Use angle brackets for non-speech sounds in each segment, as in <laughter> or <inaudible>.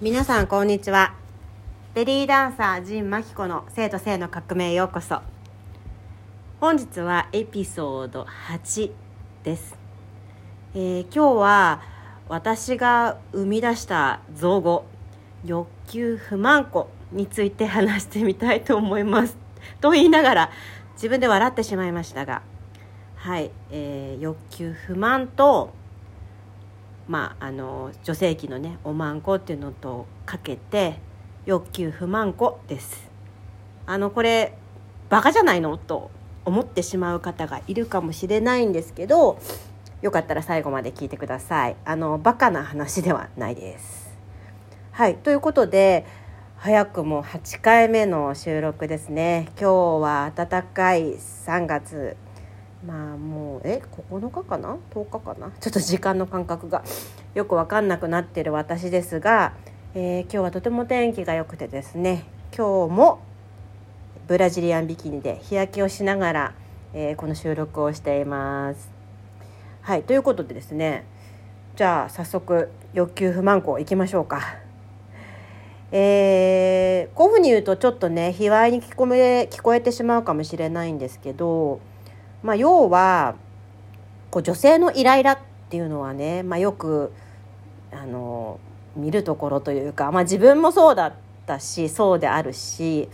皆さんこんにちは。ベリーダンサー陣真紀子の生と性の革命へようこそ。本日はエピソード8です、えー今日は私が生み出した造語欲求不満庫について話してみたいと思います。<laughs> と言いながら自分で笑ってしまいましたがはい、えー欲求不満とまあ、あの女性器のねおまんこっていうのとかけて欲求不満庫です。あのこれバカじゃないの？と思ってしまう方がいるかもしれないんですけどよかったら最後まで聞いてください。あのバカな話ではないです。はいということで早くも8回目の収録ですね。今日は暖かい3月まあもうえ9日かな？10日かな？ちょっと時間の感覚が <laughs> よく分かんなくなってる私ですが、えー今日はとても天気が良くてですね今日もブラジリアンビキニで日焼けをしながら、えーこの収録をしています。はいということでですねじゃあ早速欲求不満庫いきましょうか。えーこういうふうに言うとちょっとね卑猥に聞こえ聞こえてしまうかもしれないんですけどまあ、要はこう女性のイライラっていうのはね、まあ、よくあの見るところというか、まあ、自分もそうだったしそうであるし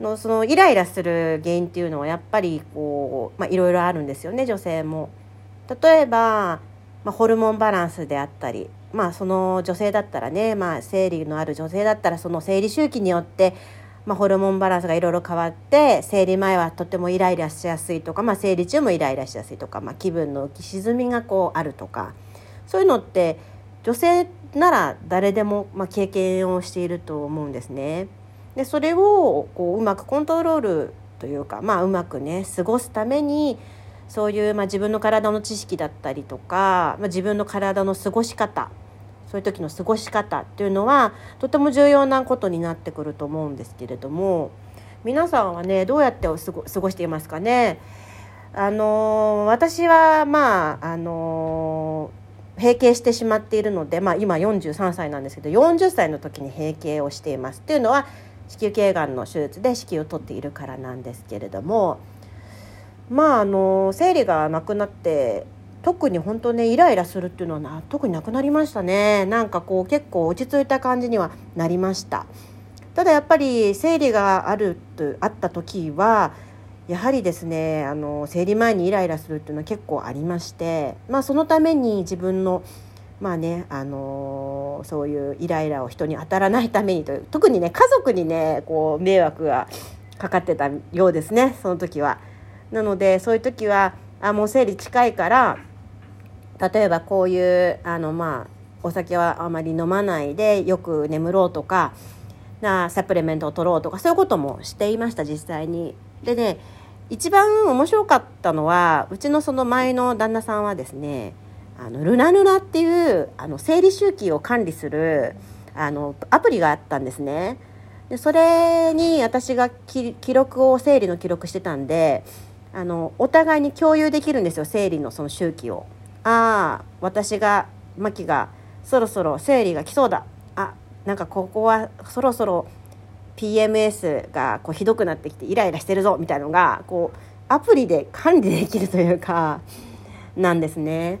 のそのイライラする原因っていうのはやっぱりこう、まあ、いろいろあるんですよね女性も。例えば、まあ、ホルモンバランスであったり、まあ、その女性だったらね、まあ、生理のある女性だったらその生理周期によってまあ、ホルモンバランスがいろいろ変わって生理前はとてもイライラしやすいとか、まあ、生理中もイライラしやすいとか、まあ、気分の浮き沈みがこうあるとかそういうのって女性なら誰でも、まあ、経験をしていると思うんですね。でそれをこううまくコントロールというか、まあ、うまくね過ごすためにそういう、まあ、自分の体の知識だったりとか、まあ、自分の体の過ごし方そういう時の過ごし方っていうのはとても重要なことになってくると思うんですけれども皆さんはねどうやって過ごしていますかね？あの私はまああの閉経してしまっているので、まあ、今43歳なんですけど40歳の時に閉経をしています。っていうのは子宮頸がんの手術で子宮を取っているからなんですけれどもまああの生理がなくなって特に本当ねイライラするっていうのはな特になくなりましたねなんかこう結構落ち着いた感じにはなりましたただやっぱり生理があるとあった時はやはりですねあの生理前にイライラするっていうのは結構ありましてまあそのために自分のまあねあのそういうイライラを人に当たらないためにという特にね家族にねこう迷惑がかかってたようですねその時は。なのでそういう時はあもう生理近いから例えばこういうあのまあお酒はあまり飲まないでよく眠ろうとかなサプリメントを取ろうとかそういうこともしていました実際に。でね一番面白かったのはうちのその前の旦那さんはですねあのルナルナっていうあの生理周期を管理するあのアプリがあったんですね。でそれに私が記録を生理の記録してたんであのお互いに共有できるんですよ生理のその周期を。ああ私がマキがそろそろ生理が来そうだあなんかここはそろそろ PMS がこうひどくなってきてイライラしてるぞみたいのがこうアプリで管理できるというかなんですね。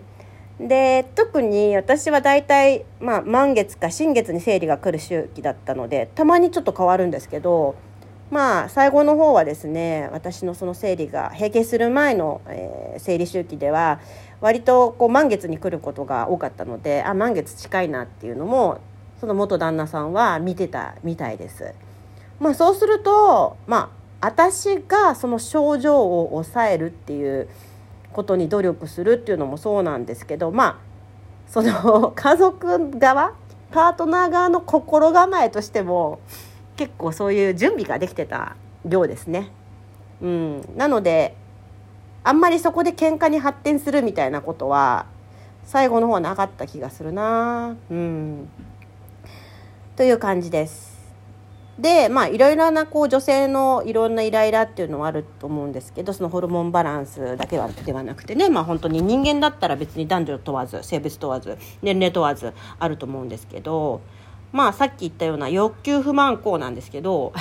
で特に私は大体、まあ、満月か新月に生理が来る周期だったのでたまにちょっと変わるんですけどまあ最後の方はですね私のその生理が閉経する前の、えー生理周期では割とこう満月に来ることが多かったのであ満月近いなっていうのもその元旦那さんは見てたみたいです。まあ、そうするとまあ私がその症状を抑えるっていうことに努力するっていうのもそうなんですけどまあその家族側パートナー側の心構えとしても結構そういう準備ができてたようですね。うん、なのであんまりそこで喧嘩に発展するみたいなことは最後の方はなかった気がするな。うん、という感じです。でまあいろいろなこう女性のいろんなイライラっていうのはあると思うんですけどそのホルモンバランスだけはではなくてねまあ本当に人間だったら別に男女問わず性別問わず年齢問わずあると思うんですけどまあさっき言ったような欲求不満行なんですけど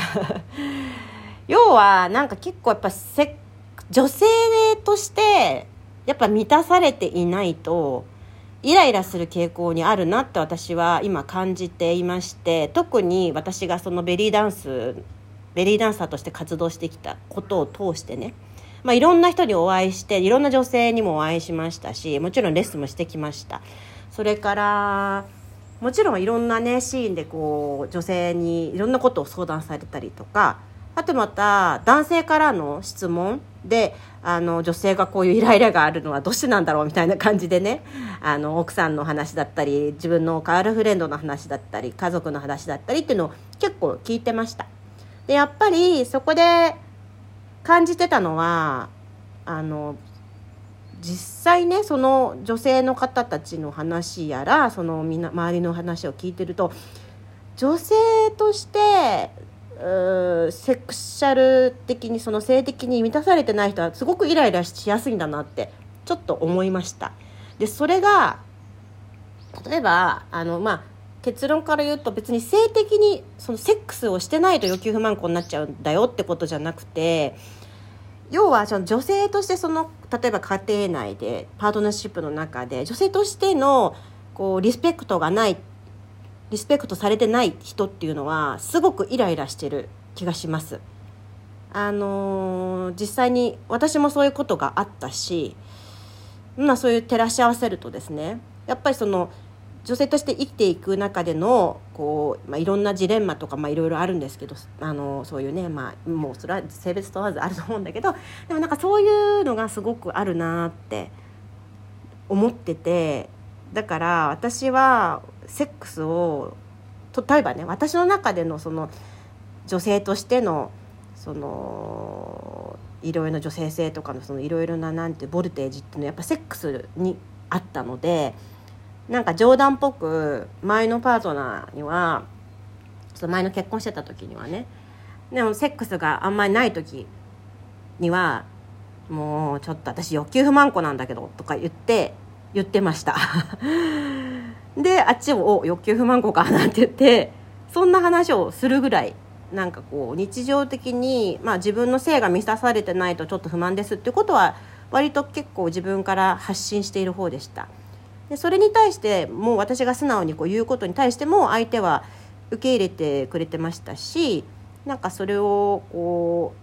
<laughs> 要はなんか結構やっぱせ女性としてやっぱ満たされていないとイライラする傾向にあるなって私は今感じていまして特に私がそのベリーダンスベリーダンサーとして活動してきたことを通してね、まあ、いろんな人にお会いしていろんな女性にもお会いしましたしもちろんレッスンもしてきました。それからもちろんいろんなねシーンでこう女性にいろんなことを相談されたりとかあとまた男性からの質問であの女性がこういうイライラがあるのはどうしてなんだろうみたいな感じでねあの奥さんの話だったり自分のガールフレンドの話だったり家族の話だったりっていうのを結構聞いてました。でやっぱりそこで感じてたのはあの実際ねその女性の方たちの話やらそのみんな周りの話を聞いてると女性としてセクシャル的にその性的に満たされてない人はすごくイライラしやすいんだなってちょっと思いました。でそれが例えばあのまあ結論から言うと別に性的にそのセックスをしてないと欲求不満行になっちゃうんだよってことじゃなくて要はその女性としてその例えば家庭内でパートナーシップの中で女性としてのこうリスペクトがないってリスペクトされてない人っていうのはすごくイライラしてる気がします。あのー、実際に私もそういうことがあったし、まあ、そういう照らし合わせるとですねやっぱりその女性として生きていく中でのこう、まあ、いろんなジレンマとか、まあ、いろいろあるんですけどあのそういうね、まあ、もうそれは性別問わずあると思うんだけどでもなんかそういうのがすごくあるなって思っててだから私はセックスを例えばね私の中でのその女性としてのそのいろいろな女性性とかのそのいろいろななんてボルテージっていうのはやっぱセックスにあったのでなんか冗談っぽく前のパートナーにはその前の結婚してた時にはねでもセックスがあんまりない時にはもうちょっと私欲求不満子なんだけどとか言って言ってました。であっちも「お欲求不満子か」なんて言ってそんな話をするぐらいなんかこう日常的に、まあ、自分の性が満たされてないとちょっと不満ですっていうことは割と結構自分から発信している方でしたでそれに対してもう私が素直にこう言うことに対しても相手は受け入れてくれてましたしなんかそれをこ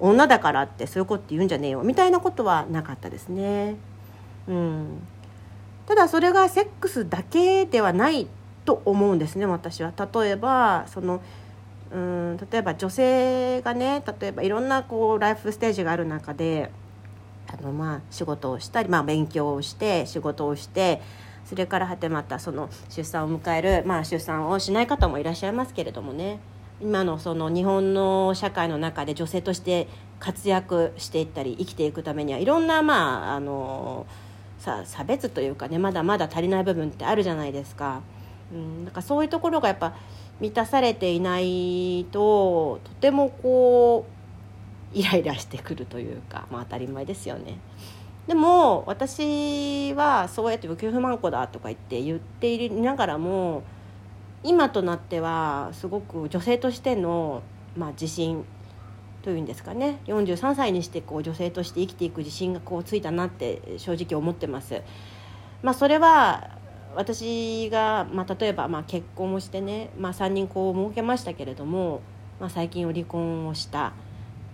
う女だからってそういうこと言うんじゃねえよみたいなことはなかったですね。うん、ただそれがセックスだけではないと思うんですね私は。例えばそのうん例えば女性がね例えばいろんなこうライフステージがある中であのまあ仕事をしたり、まあ、勉強をして仕事をしてそれからはてまたその出産を迎える、まあ、出産をしない方もいらっしゃいますけれどもね今のその日本の社会の中で女性として活躍していったり生きていくためにはいろんなまああのさ差別というかねまだまだ足りない部分ってあるじゃないですか。うん、なんかそういうところがやっぱ満たされていないととてもこうイライラしてくるというか、まあ、当たり前ですよね。でも私はそうやって無給不満子だとか言って言っていながらも今となってはすごく女性としての、まあ、自信というんですかね。43歳にしてこう女性として生きていく自信がこうついたなって正直思ってます。まあ、それは私が、まあ、例えば、まあ、結婚をしてね、まあ、3人子を設けましたけれども、まあ、最近離婚をした。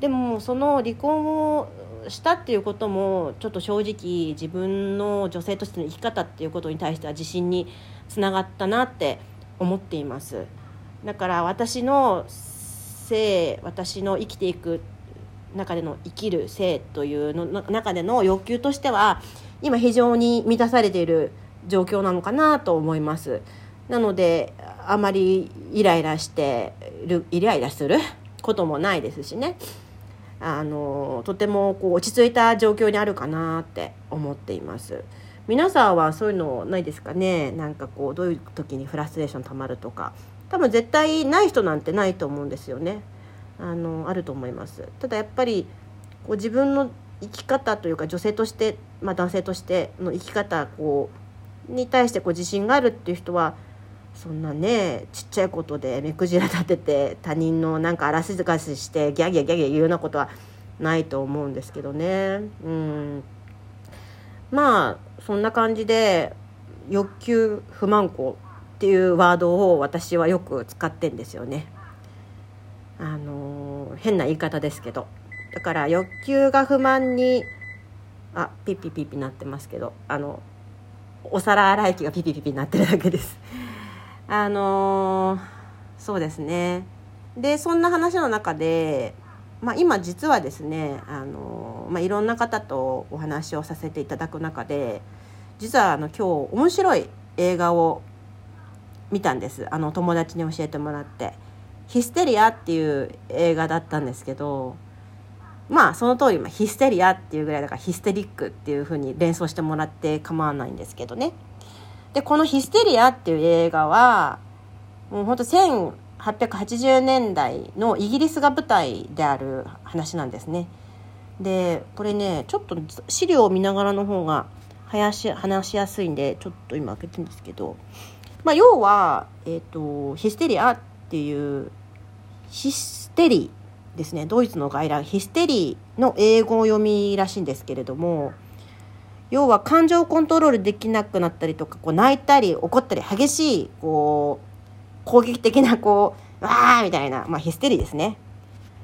でもその離婚をしたっていうこともちょっと正直自分の女性としての生き方っていうことに対しては自信につながったなって思っています。だから私の性私の生きていく中での生きる性というの中での欲求としては今非常に満たされている状況なのかなと思います。なのであまりイライラしてるイライラすることもないですしね。あのとてもこう落ち着いた状況にあるかなって思っています。皆さんはそういうのないですかね？なんかこうどういう時にフラストレーションたまるとか。多分絶対ない人なんてないと思うんですよね。あのあると思います。ただやっぱりこう自分の生き方というか女性として、まあ、男性としての生き方こうに対してこう自信があるっていう人はそんなねちっちゃいことで目くじら立てて他人のなんか荒すかししてギャギャギャギャ言うようなことはないと思うんですけどね。うん。まあそんな感じで欲求不満行っていうワードを私はよく使ってんですよね。あの変な言い方ですけどだから欲求が不満にあピッピピッピなってますけどあのお皿洗い機がピピピピなってるだけです。あのそうですねでそんな話の中でまあ、今実はですねあの、まあ、いろんな方とお話をさせていただく中で実はあの今日面白い映画を見たんです。あの友達に教えてもらって「ヒステリア」っていう映画だったんですけどまあその通り、まあ、ヒステリアっていうぐらいだからヒステリックっていうふうに連想してもらって構わないんですけどね。でこの「ヒステリア」っていう映画はもうほんと1880年代のイギリスが舞台である話なんですね。でこれねちょっと資料を見ながらの方が話しやすいんでちょっと今開けてるんですけど、まあ、要は、えーと、ヒステリアっていうヒステリーですね。ドイツの外来ヒステリーの英語読みらしいんですけれども要は感情をコントロールできなくなったりとかこう泣いたり怒ったり激しいこう攻撃的なこうわーみたいな、まあ、ヒステリーですね。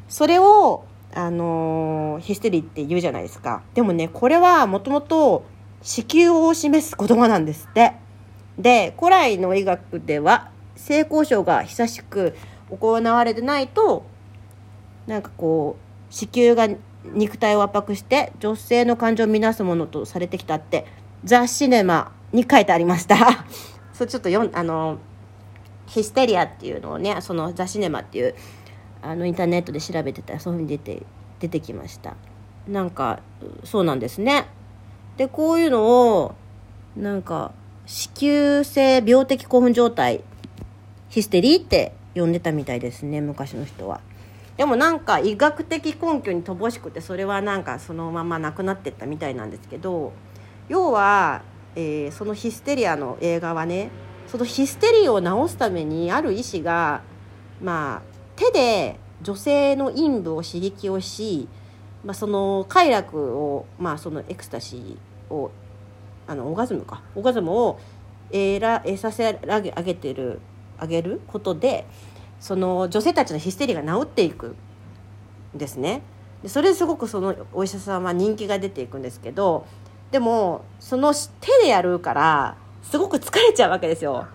それをあのー、ヒステリーって言うじゃないですか。でもねこれはもともと子宮を示す言葉なんですって。で古来の医学では性交渉が久しく行われてないとなんかこう子宮が肉体を圧迫して女性の感情を乱すものとされてきたってザ・シネマに書いてありました。<laughs> そうちょっとよあのヒステリアっていうのをねそのザ・シネマっていうあのインターネットで調べてたらそういうふうに出て出てきました。なんかそうなんですね。でこういうのをなんか子宮性病的興奮状態ヒステリーって呼んでたみたいですね昔の人は。でもなんか医学的根拠に乏しくてそれはなんかそのままなくなってったみたいなんですけど要は、えー、そのヒステリアの映画はねそのヒステリーを治すためにある医師がまあ手で女性の陰部を刺激をし、まあ、その快楽を、まあ、そのエクスタシーをあのオーガズムかオーガズムを得ら得させ上げ上げてる上げることでその女性たちのヒステリーが治っていくんですね。でそれですごくそのお医者さんは人気が出ていくんですけどでもその手でやるからすごく疲れちゃうわけですよ。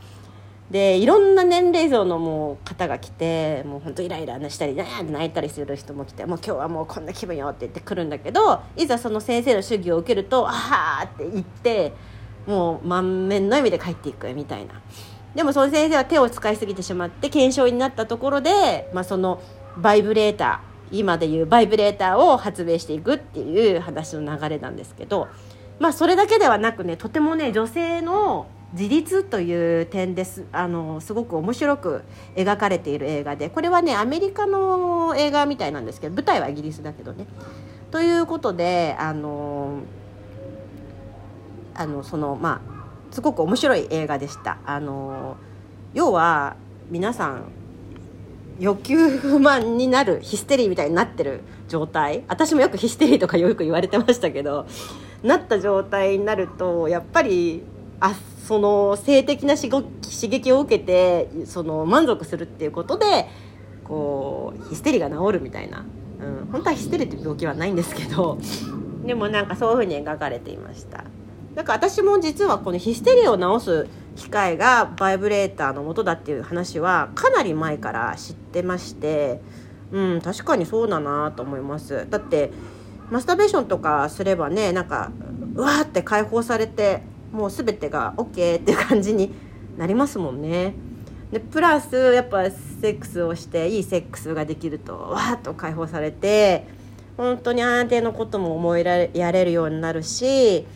でいろんな年齢層のもう方が来てもう本当イライラしたりって泣いたりする人も来てもう今日はもうこんな気分よって言ってくるんだけどいざその先生の主義を受けるとああって言ってもう満面の意味で帰っていくみたいな。でもその先生は手を使いすぎてしまって検証になったところで、まあ、そのバイブレーター今でいうバイブレーターを発明していくっていう話の流れなんですけどまあそれだけではなくねとてもね女性の自立という点ですあのすごく面白く描かれている映画でこれはねアメリカの映画みたいなんですけど舞台はイギリスだけどね。ということであのあのそのまあすごく面白い映画でした。あの要は皆さん欲求不満になるヒステリーみたいになってる状態私もよくヒステリーとかよく言われてましたけどなった状態になるとやっぱりあその性的な刺激を受けてその満足するっていうことでこうヒステリが治るみたいな、うん、本当はヒステリーって病気はないんですけど。でもなんかそういうふうに描かれていました。だから私も実はこのヒステリーを治す機械がバイブレーターのもとだっていう話はかなり前から知ってまして。うん確かにそうだなと思います。だってマスターベーションとかすればねなんかうわーって解放されてもう全てが OK っていう感じになりますもんね。でプラスやっぱセックスをしていいセックスができるとわーっと解放されて本当に安定のことも思いやれるようになるし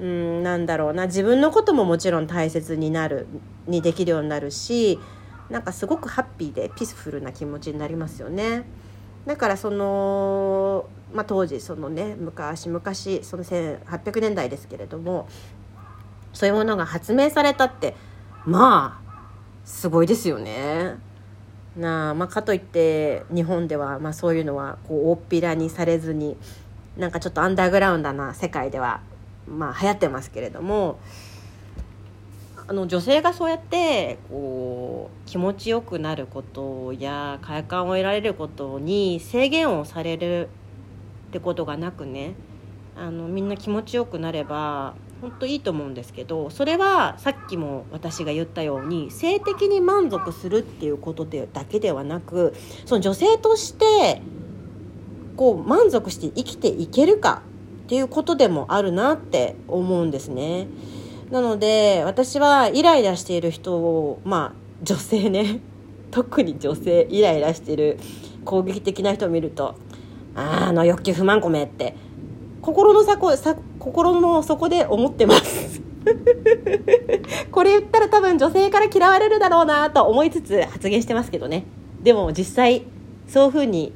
うんなんだろうな自分のことももちろん大切になるにできるようになるしなんかすごくハッピーでピスフルな気持ちになりますよね。だからその、まあ、当時そのね昔昔その1800年代ですけれどもそういうものが発明されたってまあすごいですよね。なあまあ、かといって日本では、まあ、そういうのはこう大っぴらにされずになんかちょっとアンダーグラウンドな世界では、まあ、流行ってますけれどもあの女性がそうやってこう気持ちよくなることや快感を得られることに制限をされるってことがなくねあのみんな気持ちよくなれば本当いいと思うんですけどそれはさっきも私が言ったように性的に満足するっていうことでだけではなくその女性としてこう満足して生きていけるかっていうことでもあるなって思うんですね。なので私はイライラしている人をまあ女性ね <laughs> 特に女性イライラしてる攻撃的な人を見ると「ああの欲求不満込め」って心の底さ心の底で思ってます。<laughs> これ言ったら多分女性から嫌われるだろうなと思いつつ発言してますけどね。でも実際そういうふうに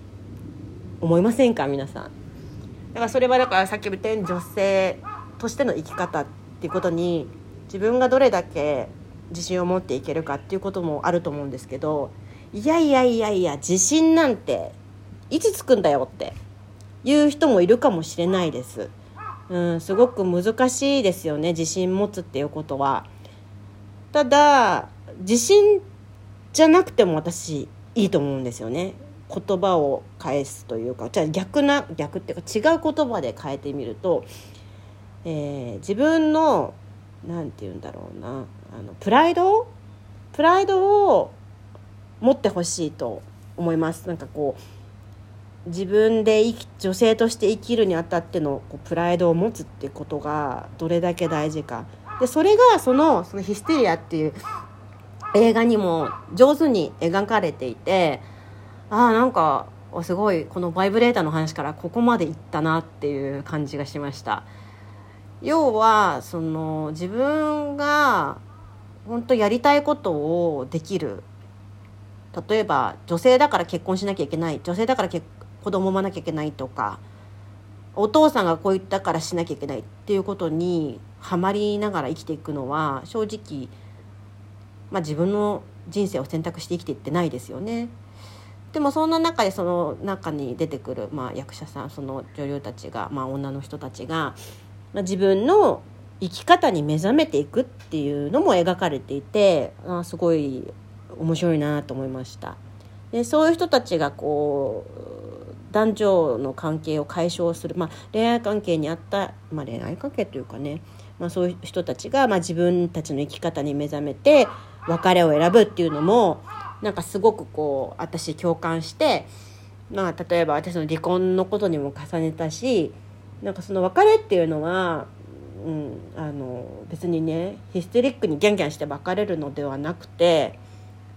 思いませんか皆さん。だからそれはだからさっき言ったように女性としての生き方っていうことに自分がどれだけ自信を持っていけるかっていうこともあると思うんですけどいやいやいやいや自信なんていつつくんだよっていう人もいるかもしれないです。うん、すごく難しいですよね自信持つっていうことは。ただ自信じゃなくても私いいと思うんですよね。言葉を返すというかじゃあ逆な逆っていうか違う言葉で変えてみると、えー、自分の何て言うんだろうなあのプライド？プライドを持ってほしいと思います。なんかこう自分で生き女性として生きるにあたってのこうプライドを持つってことがどれだけ大事か。でそれがそのそのヒステリアっていう映画にも上手に描かれていてああなんかすごいこのバイブレーターの話からここまでいったなっていう感じがしました。要はその自分が本当やりたいことをできる。例えば女性だから結婚しなきゃいけない。女性だから結子供産まなきゃいけないとかお父さんがこう言ったからしなきゃいけないっていうことにはまりながら生きていくのは正直、まあ、自分の人生を選択して生きていってないですよね。でもそんな中でその中に出てくる、まあ、役者さんその女優たちが、まあ、女の人たちが、まあ、自分の生き方に目覚めていくっていうのも描かれていてあすごい面白いなと思いました。でそういう人たちがこう男女の関係を解消する、まあ、恋愛関係にあった、まあ、恋愛関係というかね、まあ、そういう人たちが、まあ、自分たちの生き方に目覚めて別れを選ぶっていうのもなんかすごくこう私共感して、まあ、例えば私の離婚のことにも重ねたしなんかその別れっていうのは、うん、あの別にねヒステリックにギャンギャンして別れるのではなくて。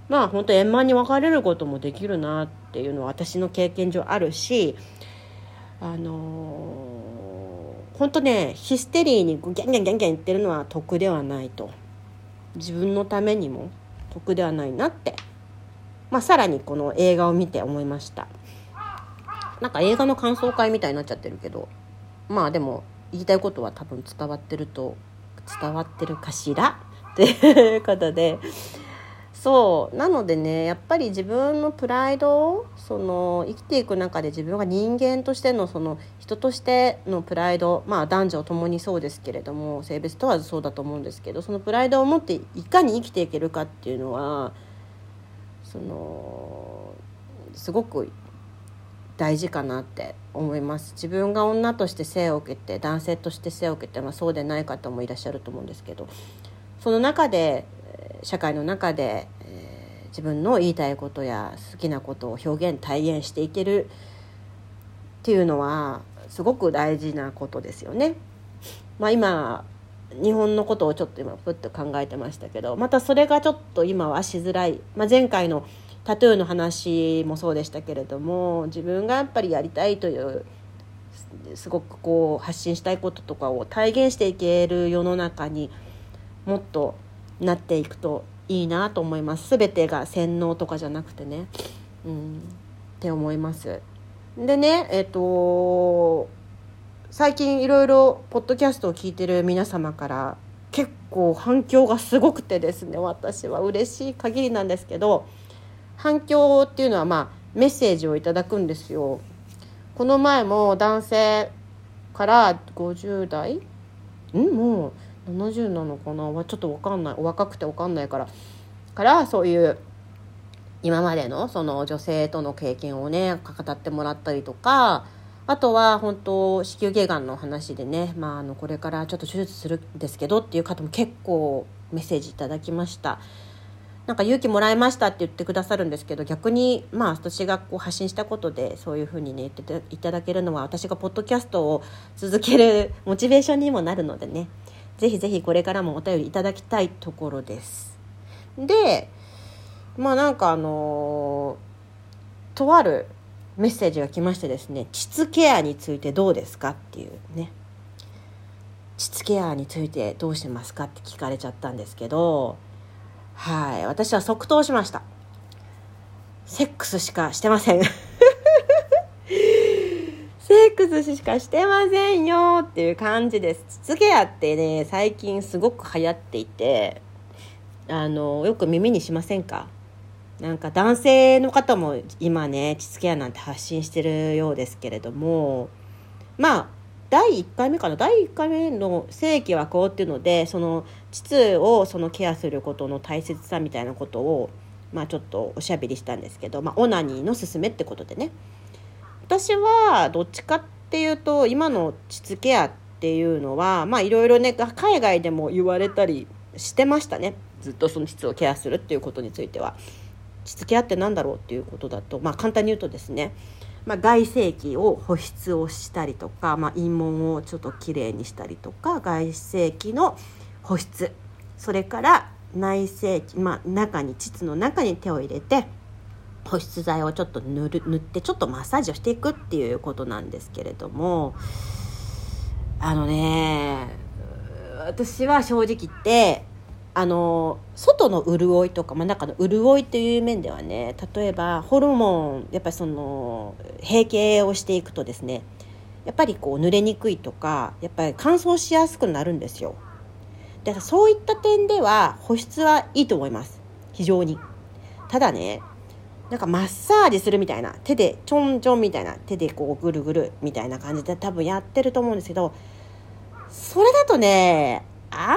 まあ本当円満に別れることもできるなっていうのは私の経験上あるしあのー、本当ねヒステリーにギャンギャンギャンギャン言ってるのは得ではないと。自分のためにも得ではないなって、まあ、さらにこの映画を見て思いました。なんか映画の感想会みたいになっちゃってるけどまあでも言いたいことは多分伝わってると伝わってるかしらということでそう。なのでねやっぱり自分のプライドその生きていく中で自分が人間としてのその人としてのプライドまあ男女ともにそうですけれども性別問わずそうだと思うんですけどそのプライドを持っていかに生きていけるかっていうのはそのすごく大事かなって思います。自分が女として生を受けて男性として生を受けて、まあ、そうでない方もいらっしゃると思うんですけどその中で社会の中で、自分の言いたいことや好きなことを表現体現していけるっていうのはすごく大事なことですよね。まあ、今日本のことをちょっと今プッと考えてましたけどまたそれがちょっと今はしづらい、まあ、前回のタトゥーの話もそうでしたけれども自分がやっぱりやりたいというすごくこう発信したいこととかを体現していける世の中にもっとなっていくといいなと思います。全てが洗脳とかじゃなくてね、うん、って思います。でねえっ、と最近いろいろポッドキャストを聞いてる皆様から結構反響がすごくてですね私は。嬉しい限りなんですけど反響っていうのはまあメッセージをいただくんですよ。この前も男性から50代？んもう70なのかな？ちょっと分かんない。若くて分かんないから。からそういう今までのその女性との経験をね語ってもらったりとかあとは本当子宮頸がんの話でね、まあ、あのこれからちょっと手術するんですけどっていう方も結構メッセージいただきました。なんか勇気もらいましたって言ってくださるんですけど逆にまあ私がこう発信したことでそういうふうにね言っていただけるのは私がポッドキャストを続けるモチベーションにもなるのでね。ぜひぜひこれからもお便りいただきたいところです。でまあなんかあのー、とあるメッセージが来ましてですね膣ケアについてどうですか？っていうね膣ケアについてどうしてますか？って聞かれちゃったんですけどはい私は即答しました。セックスしかしてません。セックスしかしてませんよっていう感じです。膣ケアってね最近すごく流行っていてあのよく耳にしませんか？なんか男性の方も今ね膣ケアなんて発信してるようですけれどもまあ第1回目かな？第1回目の「性器はこう」っていうのでその膣をそのケアすることの大切さみたいなことを、まあ、ちょっとおしゃべりしたんですけど、まあ、オナニーの勧めってことでね。私はどっちかっていうと今の膣ケアっていうのはまあいろいろね海外でも言われたりしてましたねずっとその膣をケアするっていうことについては。膣ケアって何だろうっていうことだと、まあ、簡単に言うとですねまあ、外性器を保湿をしたりとか、まあ、陰門をちょっときれいにしたりとか外性器の保湿それから内性器、まあ、中に膣の中に手を入れて保湿剤をちょっと塗る塗ってちょっとマッサージをしていくっていうことなんですけれどもあのね私は正直言ってあの外の潤いとか、まあ、中の潤いという面ではね例えばホルモンやっぱりその閉経をしていくとですねやっぱりこう濡れにくいとかやっぱり乾燥しやすくなるんですよ。でそういった点では保湿はいいと思います。非常に。ただねなんかマッサージするみたいな手でちょんちょんみたいな手でこうぐるぐるみたいな感じで多分やってると思うんですけどそれだとねあんま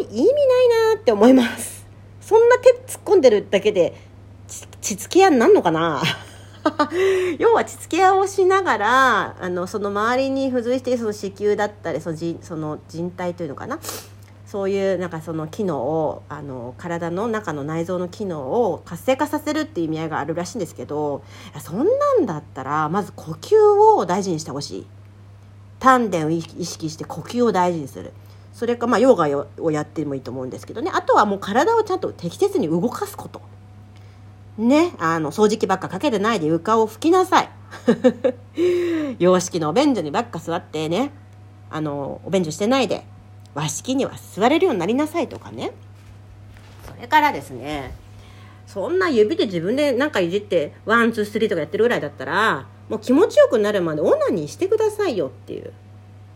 り意味ないなって思います。そんな手突っ込んでるだけでちつけ屋になんのかな？<laughs> 要はちつけ屋をしながらあのその周りに付随しているその子宮だったりそのじその人体というのかな？そういうなんかその機能をあの体の中の内臓の機能を活性化させるっていう意味合いがあるらしいんですけどそんなんだったらまず呼吸を大事にしてほしい。丹田を意識して呼吸を大事にする。それかまあヨガをやってもいいと思うんですけどね。あとはもう体をちゃんと適切に動かすこと。ね。あの掃除機ばっかかけてないで床を拭きなさい。<laughs> 洋式のお便所にばっか座ってね。あのお便所してないで。和式には座れるようになりなさいとかね。それからですねそんな指で自分でなんかいじって one two three とかやってるぐらいだったらもう気持ちよくなるまでオナニーしてくださいよっていう。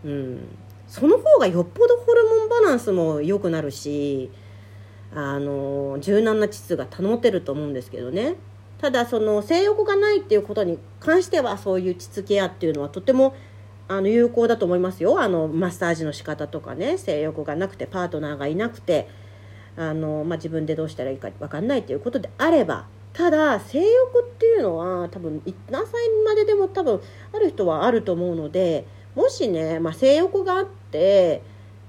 うん。その方がよっぽどホルモンバランスも良くなるしあの柔軟な膣が保てると思うんですけどね。ただその性欲がないっていうことに関してはそういう膣ケアっていうのはとてもあの有効だと思いますよ。あのマッサージの仕方とかね。性欲がなくてパートナーがいなくて。あの、まあ、自分でどうしたらいいか分かんないっていうことであれば。ただ性欲っていうのは多分何歳まででも多分ある人はあると思うのでもしね、まあ、性欲があって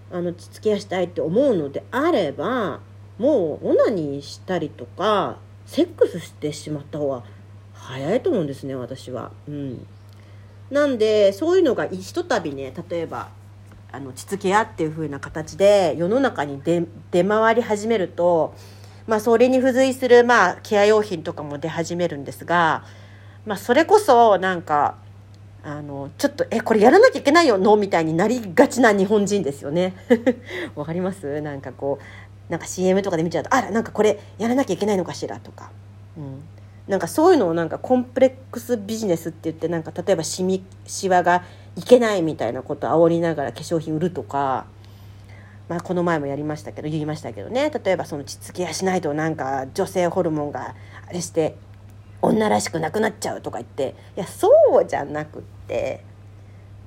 あの付き合いしたいって思うのであればもうオナニーしたりとかセックスしてしまった方が早いと思うんですね私は。うん、なんでそういうのがひとたびね例えばあの膣ケアっていう風な形で世の中に出回り始めると、まあ、それに付随する、まあ、ケア用品とかも出始めるんですが、まあ、それこそなんかあのちょっとえこれやらなきゃいけないよの？みたいになりがちな日本人ですよね。<laughs> わかります？なんかこうなんか CM とかで見ちゃうとあらなんかこれやらなきゃいけないのかしら？とか、うん、なんかそういうのをなんかコンプレックスビジネスって言ってなんか例えばシミシワがいけないみたいなことを煽りながら化粧品売るとかまあ、この前もやりましたけど言いましたけどね例えばその膣ケアしないとなんか女性ホルモンがあれして女らしくなくなっちゃうとか言っていやそうじゃなくって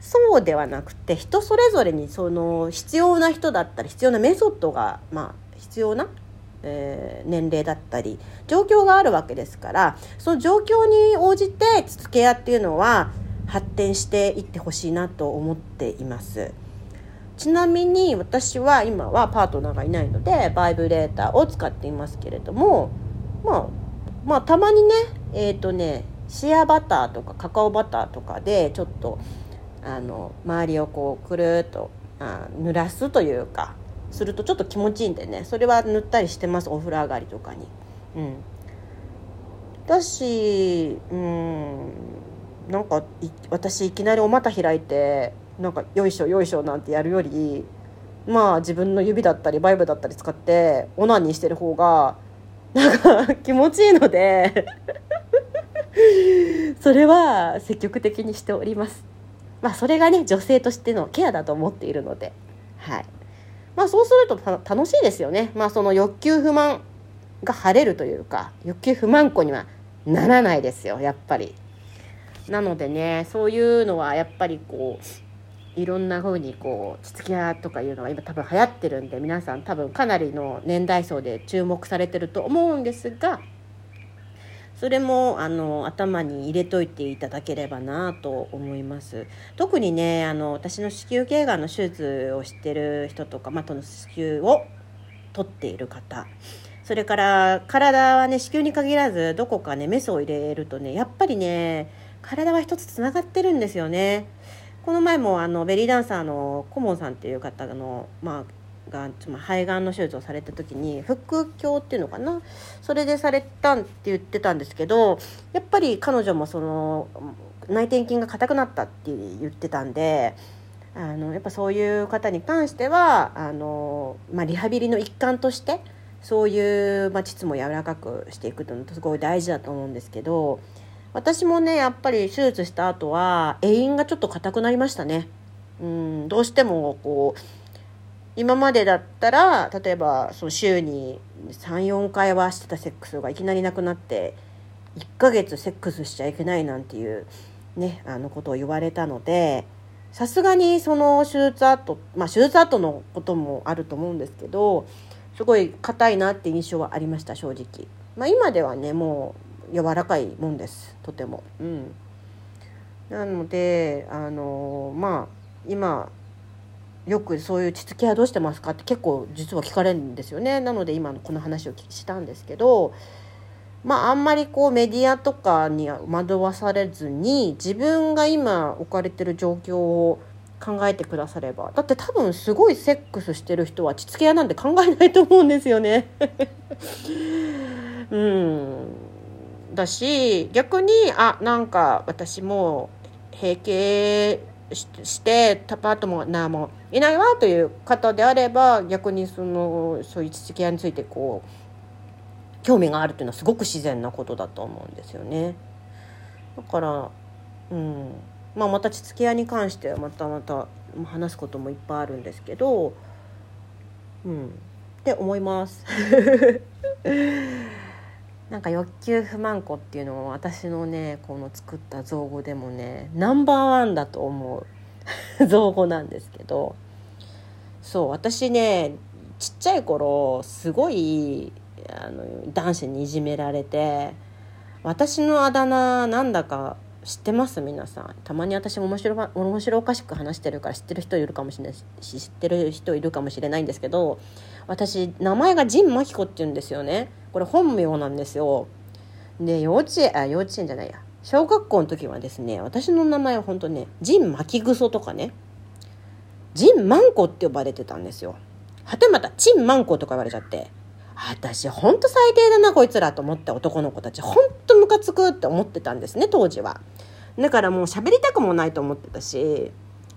そうではなくて人それぞれにその必要な人だったり必要なメソッドがまあ必要な、えー、年齢だったり状況があるわけですからその状況に応じて膣ケアっていうのは発展していってほしいなと思っています。ちなみに私は今はパートナーがいないのでバイブレーターを使っていますけれどもまあまあたまにねえっ、ー、とねシアバターとかカカオバターとかでちょっとあの周りをこうくるっとあ濡らすというかするとちょっと気持ちいいんでね。それは塗ったりしてます。お風呂上がりとかに。うん、だしうんなんか私いきなりお股開いてなんかよいしょよいしょなんてやるよりまあ自分の指だったりバイブだったり使ってオナニーしてる方がなんか <laughs> 気持ちいいので <laughs> それは積極的にしております。まあそれがね女性としてのケアだと思っているので。はい。まあそうすると楽しいですよね。まあその欲求不満が晴れるというか欲求不満子にはならないですよやっぱり。なのでねそういうのはやっぱりこういろんな風にこうちつき屋とかいうのが今多分流行ってるんで皆さん多分かなりの年代層で注目されてると思うんですがそれもあの頭に入れといていただければなと思います。特にねあの私の子宮頸がんの手術をしてる人とか、まあ、その子宮を取っている方。それから体はね子宮に限らずどこかねメスを入れるとねやっぱりね体は一つつながってるんですよね。この前もあのベリーダンサーのコモンさんっていう方の、まあ、がつまり肺がんの手術をされた時に腹腔っていうのかな？それでされたって言ってたんですけどやっぱり彼女もその内転筋が硬くなったって言ってたんであのやっぱそういう方に関してはあの、まあ、リハビリの一環としてそういう、まあ、膣も柔らかくしていくというのすごい大事だと思うんですけど。私もねやっぱり手術した後は栄陰がちょっと硬くなりましたねうんどうしてもこう今までだったら例えばその週に34回はしてたセックスがいきなりなくなって1ヶ月セックスしちゃいけないなんていうねあのことを言われたのでさすがにその手術後まあ手術後のこともあると思うんですけどすごい硬いなって印象はありました正直。まあ、今ではねもう柔らかいもんですとても。うん、なのであのまあ今よくそういう膣ケアどうしてますかって結構実は聞かれるんですよね。なので今のこの話をしたんですけどまああんまりこうメディアとかに惑わされずに自分が今置かれてる状況を考えてくださればだって多分すごいセックスしてる人は膣ケアなんて考えないと思うんですよね。<laughs> うん。だし逆にあなんか私も閉経してパートナーもいないわという方であれば逆にそのそういう父親についてこう興味があるというのはすごく自然なことだと思うんですよね。だから、うんまあ、また父親に関してはまたまた話すこともいっぱいあるんですけど、うん、って思います。なんか欲求不満子っていうのは私のねこの作った造語でもねナンバーワンだと思う。<laughs> 造語なんですけど。そう私ねちっちゃい頃すごいあの男子にいじめられて私のあだ名なんだか知ってます？皆さん。たまに私も面白面白おかしく話してるから知ってる人いるかもしれないし知ってる人いるかもしれないんですけど私名前が神真紀子って言うんですよね。これ本名なんですよ。で幼稚園あ幼稚園じゃないや。小学校の時はですね私の名前は本当ね神巻きぐそとかね神万子って呼ばれてたんですよ。はてまた陳万子とか言われちゃって。私ほんと最低だなこいつらと思って男の子たちほんとムカつくって思ってたんですね当時はだからもう喋りたくもないと思ってたし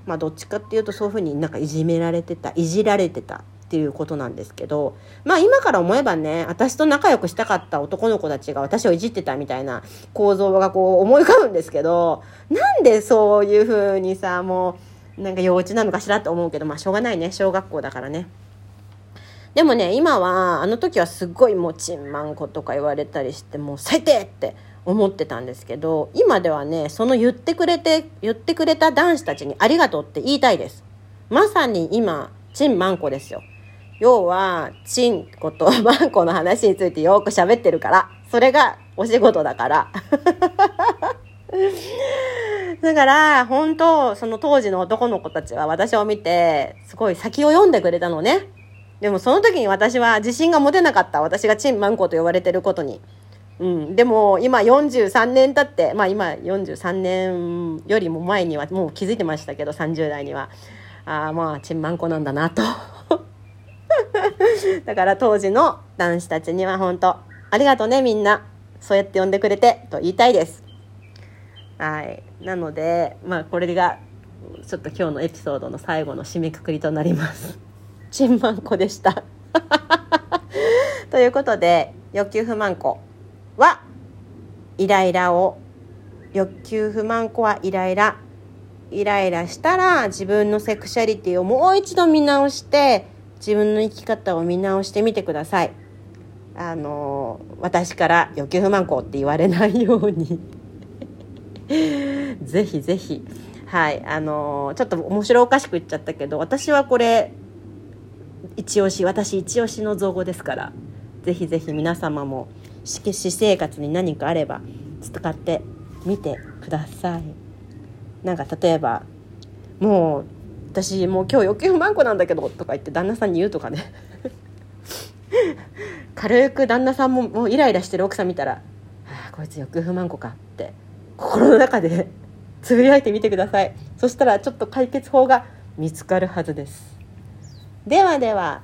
まあどっちかっていうとそういうふうになんかいじめられてたいじられてたっていうことなんですけどまあ今から思えばね私と仲良くしたかった男の子たちが私をいじってたみたいな構造がこう思い浮かぶんですけどなんでそういう風にさもうなんか幼稚なのかしらって思うけどまあしょうがないね小学校だからね。でもね今はあの時はすっごいもうちんまんことか言われたりしてもう最低って思ってたんですけど今ではねその言ってくれて言ってくれた男子たちにありがとうって言いたいです。まさに今ちんまんこですよ。要はちんことまんこの話についてよく喋ってるから。それがお仕事だから。<laughs> だから本当その当時の男の子たちは私を見てすごい先を読んでくれたのね。でもその時に私は自信が持てなかった。私がチンマンコと呼ばれてることに。うん、でも今43年経ってまあ今43年よりも前にはもう気づいてましたけど30代には。ああまあチンマンコなんだなと。<laughs> だから当時の男子たちには本当ありがとうねみんな。そうやって呼んでくれてと言いたいです。はい。なのでまあこれがちょっと今日のエピソードの最後の締めくくりとなります。チンマンコでした。<laughs> ということで欲求不満子はイライラを。欲求不満子はイライラ。イライラしたら自分のセクシャリティをもう一度見直して自分の生き方を見直してみてください。あの私から欲求不満子って言われないように。<laughs> ぜひぜひ。はいあのちょっと面白おかしく言っちゃったけど私はこれ一押し私一押しの造語ですからぜひぜひ皆様も私生活に何かあれば使ってみてください。なんか例えばもう私もう今日欲求不満子なんだけどとか言って旦那さんに言うとかね。<laughs> 軽く旦那さんももうイライラしてる奥さん見たら「ああこいつ欲求不満子か」って心の中で <laughs> つぶやいてみてください。そしたらちょっと解決法が見つかるはずです。ではでは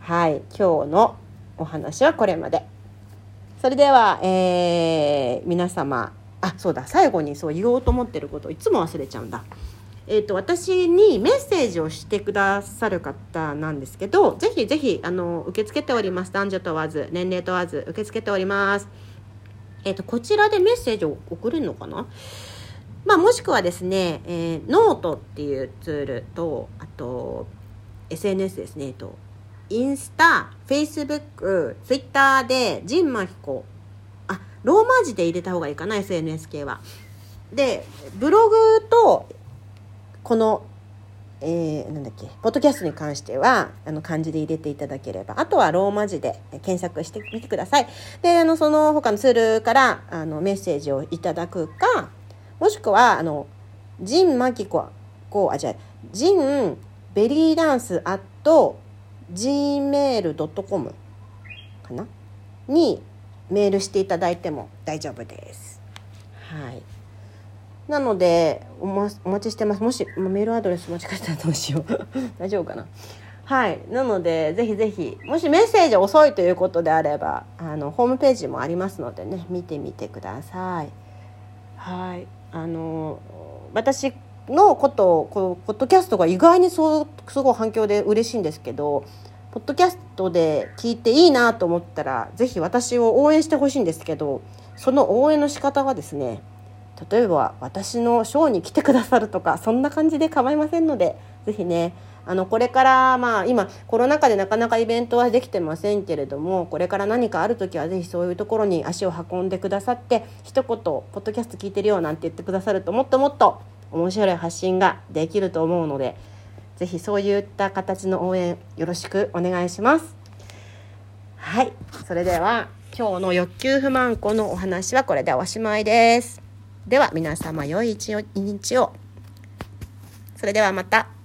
はい今日のお話はこれまで。それでは、えー、皆様あそうだ最後にそう言おうと思ってることいつも忘れちゃうんだ。えーと、私にメッセージをしてくださる方なんですけどぜひぜひあの受け付けております男女問わず年齢問わず受け付けております。えーと、こちらでメッセージを送れるのかな？まあ、もしくはですね、えー、ノートっていうツールとあと SNS ですね、えっと、インスタ、フェイスブック、ツイッターで、ジンマヒコ。あ、ローマ字で入れた方がいいかな、SNS 系は。で、ブログと、この、えー、なんだっけ、ポッドキャストに関しては、あの、漢字で入れていただければ、あとはローマ字で検索してみてください。で、あの、その他のツールから、あの、メッセージをいただくか、もしくは、あの、ジンマキコ、こう、あ、じゃあ、ジンベリーダンスアット gmail.com かな？にメールしていただいても大丈夫です。はい。なのでお,、ま、お待ちしてます。もしメールアドレス間違えたらどうしよう。<laughs> 大丈夫かな？はい。なので、ぜひぜひ、もしメッセージ遅いということであれば、あの、ホームページもありますのでね、見てみてください。はい。あの、私のことをこうポッドキャストが意外にそうすごい反響で嬉しいんですけどポッドキャストで聞いていいなと思ったら是非私を応援してほしいんですけどその応援の仕方はですね例えば私のショーに来てくださるとかそんな感じで構いませんので是非ねあのこれからまあ今コロナ禍でなかなかイベントはできてませんけれどもこれから何かある時は是非そういうところに足を運んでくださって一言「ポッドキャスト聞いてるよ」なんて言ってくださるともっともっと面白い発信ができると思うので是非そういった形の応援よろしくお願いします。はいそれでは今日の欲求不満子のお話はこれでおしまいです。では皆様良い一日を。それではまた。